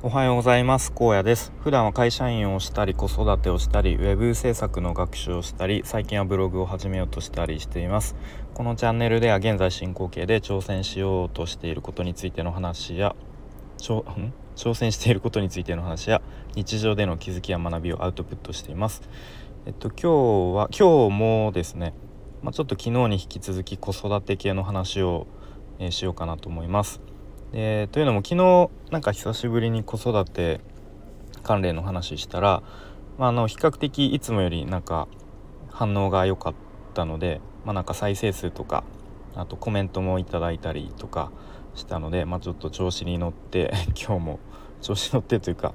おはようございます。高野です。普段は会社員をしたり子育てをしたりウェブ制作の学習をしたり最近はブログを始めようとしたりしています。このチャンネルでは現在進行形で挑戦しようとしていることについての話や 挑戦していることについての話や日常での気づきや学びをアウトプットしています。えっと今日は今日もですねまあ、ちょっと昨日に引き続き子育て系の話を、えー、しようかなと思います。でというのも昨日なんか久しぶりに子育て関連の話したら、まあ、あの比較的いつもよりなんか反応が良かったので、まあ、なんか再生数とかあとコメントもいただいたりとかしたので、まあ、ちょっと調子に乗って 今日も調子乗ってというか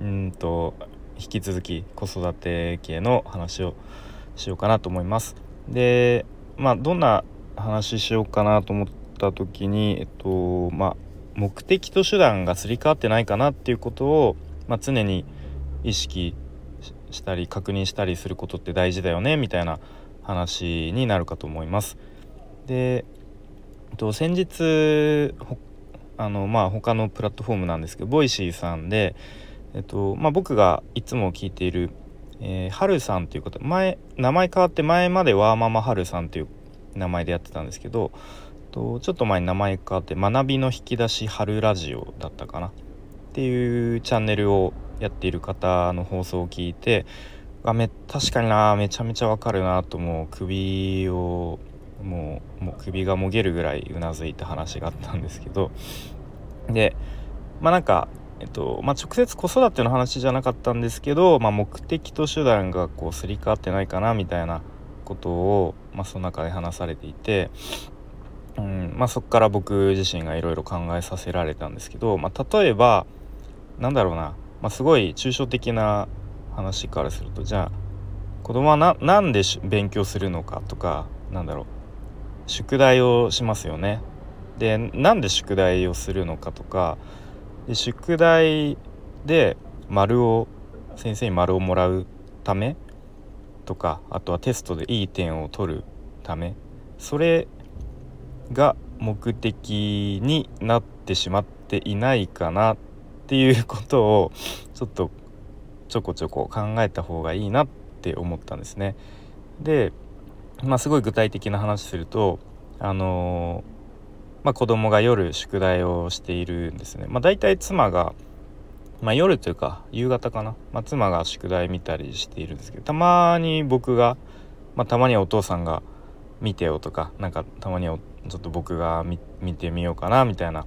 うんと引き続き子育て系の話をしようかなと思います。でまあどんな話しようかなと思った時にえっとまあ目的と手段がすり替わってないかなっていうことを、まあ、常に意識したり確認したりすることって大事だよねみたいな話になるかと思います。で、えっと、先日あのまあ他のプラットフォームなんですけど Voicyさんで、えっとまあ、僕がいつも聞いている、えー、はるさんという方前名前変わって前までワーママはるさんという名前でやってたんですけどとちょっと前に名前変わって「学びの引き出し春ラジオ」だったかな。っていうチャンネルをやっている方の放送を聞いてあめ確かになめちゃめちゃわかるなともう首をもうもう首がもげるぐらいうなずいた話があったんですけど。でまあなんかえっとまあ、直接子育ての話じゃなかったんですけど、まあ、目的と手段がこうすり替わってないかなみたいなことを、まあ、その中で話されていて。うんまあ、そこから僕自身がいろいろ考えさせられたんですけど、まあ、例えばなんだろうな、まあ、すごい抽象的な話からするとじゃあ子供はななんで勉強するのかとかなんだろう宿題をしますよね。でなんで宿題をするのかとかで宿題で丸を先生に丸をもらうためとかあとはテストでいい点を取るためそれが目的になってしまっていないかなっていうことをちょっとちょこちょこ考えた方がいいなって思ったんですね。でまあすごい具体的な話するとあの、まあ、子供が夜宿題をしているんですね。まあ、大体妻がまあ、夜というか夕方かな、まあ、妻が宿題見たりしているんですけどたまに僕が、まあ、たまにはお父さんが見てよとかなんかたまにはちょっと僕が見てみようかなみたいな、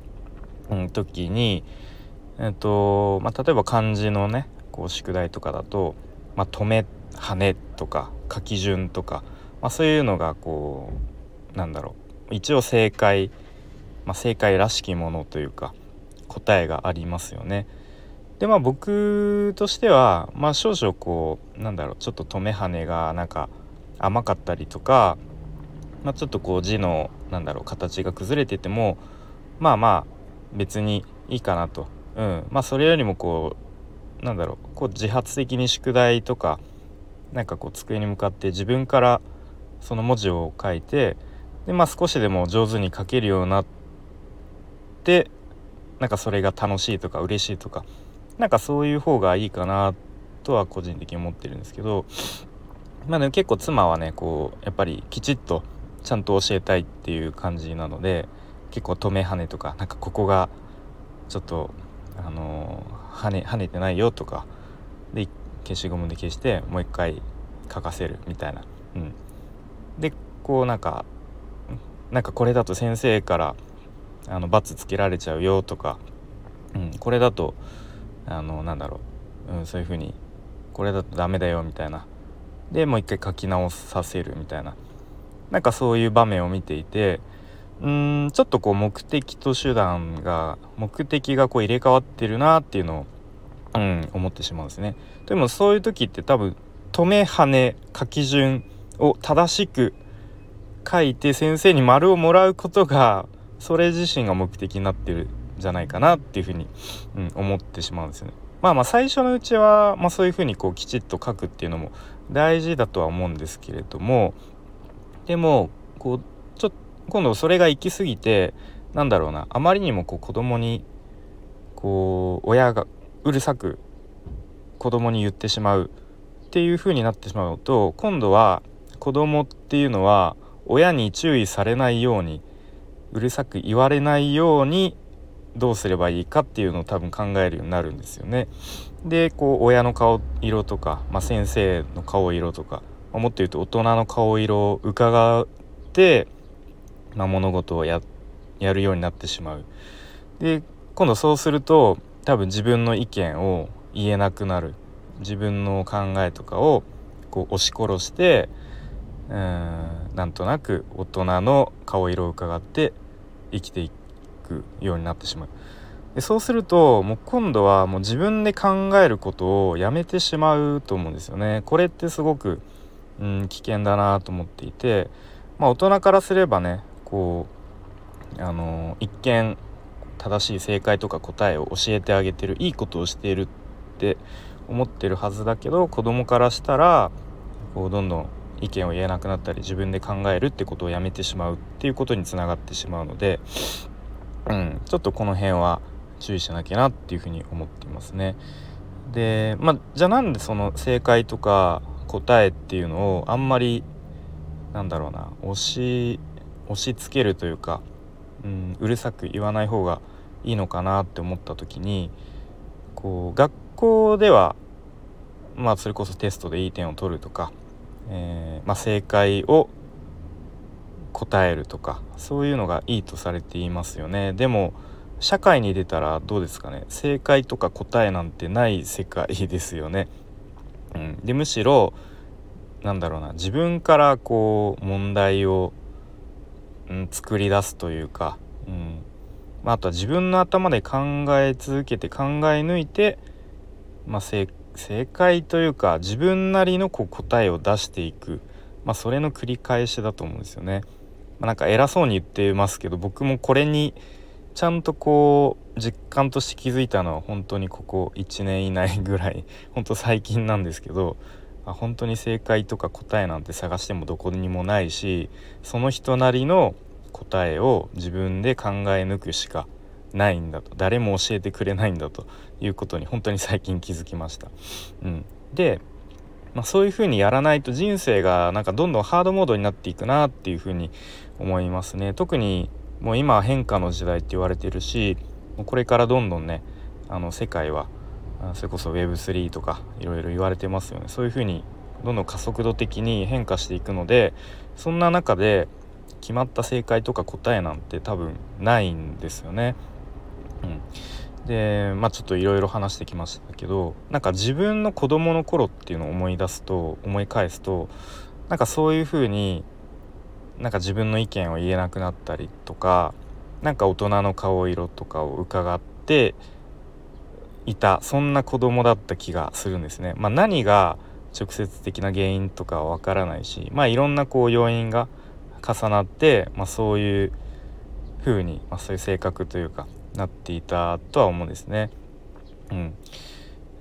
うん、時にえっとまあ、例えば漢字のねこう宿題とかだと「まあ、止め」「羽ね」とか書き順とか、まあ、そういうのがこうなんだろう一応正解、まあ、正解らしきものというか答えがありますよね。でまあ僕としてはまあ少々こうなんだろうちょっと止め跳ねがなんか甘かったりとかまあ、ちょっとこう字のなんだろう形が崩れててもまあまあ別にいいかなと、うん、まあそれよりもこうなんだろう。こう自発的に宿題とかなんかこう机に向かって自分からその文字を書いてで、まあ、少しでも上手に書けるようになってなんかそれが楽しいとか嬉しいとかなんかそういう方がいいかなとは個人的に思ってるんですけどまあで結構妻はねこうやっぱりきちっとちゃんと教えたいっていう感じなので結構止め跳ねとかなんかここがちょっとあの跳ね跳ねてないよとかで消しゴムで消してもう一回書かせるみたいな。うん、でこうなんかなんかこれだと先生からあの罰つけられちゃうよとか、うん、これだとあのなんだろう、うん、そういう風にこれだとダメだよみたいな。でもう一回書き直させるみたいな。なんかそういう場面を見ていてうーんちょっとこう目的と手段が目的がこう入れ替わってるなっていうのを、うん、思ってしまうんですね。でもそういう時って多分止め跳ね書き順を正しく書いて先生に丸をもらうことがそれ自身が目的になってるんじゃないかなっていうふうに、うん、思ってしまうんですよね。まあまあ最初のうちは、まあ、そういうふうにこうきちっと書くっていうのも大事だとは思うんですけれどもでもこうちょ今度それが行き過ぎてなんだろうなあまりにもこう子供にこう親がうるさく子供に言ってしまうっていう風になってしまうと今度は子供っていうのは親に注意されないようにうるさく言われないようにどうすればいいかっていうのを多分考えるようになるんですよね。でこう親の顔色とか、まあ、先生の顔色とか、まあ、もっと言うと大人の顔色を伺って、まあ、物事をやるようになってしまう。で今度そうすると多分自分の意見を言えなくなる。自分の考えとかをこう押し殺してうんなんとなく大人の顔色を伺って生きていくようになってしまう。でそうするともう今度はもう自分で考えることをやめてしまうと思うんですよね。これってすごく、うん、危険だなと思っていてまあ大人からすればねこうあの一見正しい正解とか答えを教えてあげてるいいことをしているって思ってるはずだけど子供からしたらこうどんどん意見を言えなくなったり自分で考えるってことをやめてしまうっていうことにつながってしまうので、うん、ちょっとこの辺は注意しなきゃなっていうふうに思っていますね。でまあじゃあなんでその正解とか答えっていうのをあんまりなんだろうな押し押し付けるというか、うん、うるさく言わない方がいいのかなって思った時にこう学校ではまあそれこそテストでいい点を取るとかえー、まあ、正解を答えるとかそういうのがいいとされていますよねでも社会に出たらどうですかね正解とか答えなんてない世界ですよね。うん、でむしろなんだろうな自分からこう問題を、うん、作り出すというか、うん。まあ、とは自分の頭で考え続けて考え抜いて、まあ、正正解というか自分なりのこう答えを出していく、まあ、それの繰り返しだと思うんですよね。まあ、なんか偉そうに言ってますけど僕もこれにちゃんとこう実感として気づいたのは本当にここ1年以内ぐらい 本当最近なんですけど本当に正解とか答えなんて探してもどこにもないしその人なりの答えを自分で考え抜くしかないんだと誰も教えてくれないんだということに本当に最近気づきました。うん、で、まあ、そういうふうにやらないと人生がなんかどんどんハードモードになっていくなっていうふうに思いますね。特にもう今変化の時代って言われてるしこれからどんどんねあの世界はそれこそ Web3 とかいろいろ言われてますよねそういうふうにどんどん加速度的に変化していくのでそんな中で決まった正解とか答えなんて多分ないんですよね。うん、でまあちょっといろいろ話してきましたけどなんか自分の子供の頃っていうのを思い出すと思い返すとなんかそういうふうになんか自分の意見を言えなくなったりとかなんか大人の顔色とかを伺っていたそんな子供だった気がするんですね。まあ、何が直接的な原因とかはわからないしまあいろんなこう要因が重なって、まあ、そういう風に、まあ、そういう性格というかなっていたとは思うんですね。うん、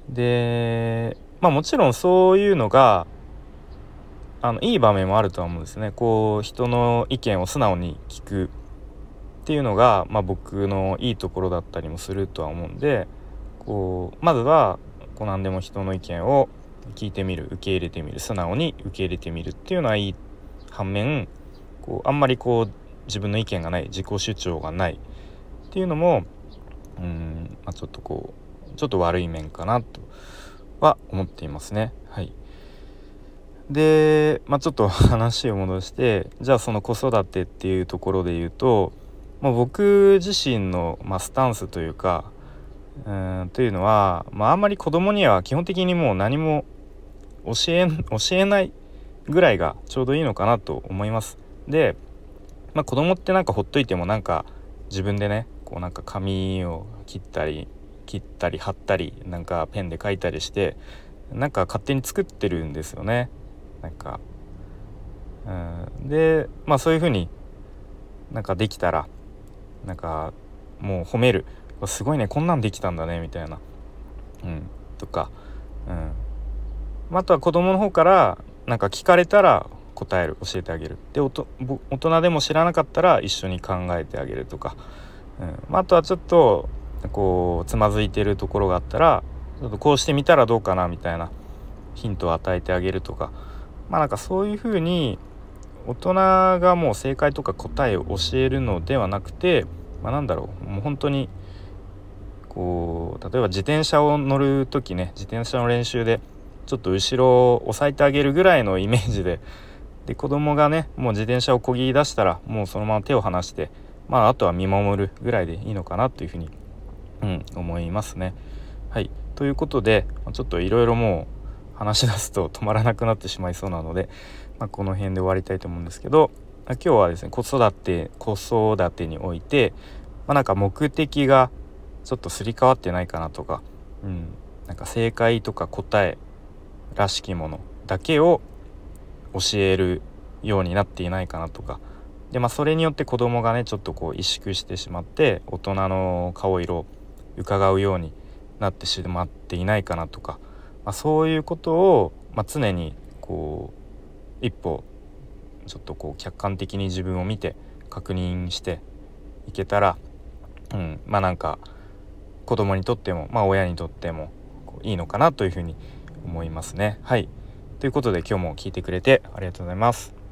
でまあもちろんそういうのがあのいい場面もあるとは思うんですね。こう人の意見を素直に聞くっていうのが、まあ、僕のいいところだったりもするとは思うんでこうまずはこう何でも人の意見を聞いてみる受け入れてみる素直に受け入れてみるっていうのはいい反面こうあんまりこう自分の意見がない自己主張がないっていうのもうん、まあ、ちょっとこうちょっと悪い面かなとは思っていますね。はい、で、まあ、ちょっと 話を戻してじゃあその子育てっていうところで言うと、まあ、僕自身の、まあ、スタンスというかうんというのは、まあ、あんまり子供には基本的にもう何も教え教えないぐらいがちょうどいいのかなと思います。で、まあ、子供ってなんかほっといてもなんか自分でねこうなんか紙を切ったり切ったり貼ったりなんかペンで書いたりしてなんか勝手に作ってるんですよねなんか、うん、でまあそういう風になんかできたらなんかもう褒める。すごいねこんなんできたんだねみたいな。うん。とかうん。あとは子供の方からなんか聞かれたら答える。教えてあげる。で大人でも知らなかったら一緒に考えてあげるとか。うん。あ、あとはちょっとこうつまずいてるところがあったらちょっとこうしてみたらどうかなみたいなヒントを与えてあげるとか。まあなんかそういうふうに大人がもう正解とか答えを教えるのではなくて、まあ、なんだろうもう本当にこう例えば自転車を乗る時ね自転車の練習でちょっと後ろを押さえてあげるぐらいのイメージでで子供がねもう自転車をこぎ出したらもうそのまま手を離してまああとは見守るぐらいでいいのかなというふうに、うん、思いますね。はいということでちょっといろいろもう話し出すと止まらなくなってしまいそうなので、まあ、この辺で終わりたいと思うんですけど今日はですね子育て子育てにおいて、まあ、なんか目的がちょっとすり替わってないかなとか、うん、なんか正解とか答えらしきものだけを教えるようになっていないかなとかでまあそれによって子供がねちょっとこう萎縮してしまって大人の顔色を伺うようになってしまっていないかなとか、まあ、そういうことを、まあ、常にこう一歩ちょっとこう客観的に自分を見て確認していけたら、うん、まあなんか子供にとっても、まあ、親にとってもいいのかなというふうに思いますね。はいということで今日も聞いてくれてありがとうございます。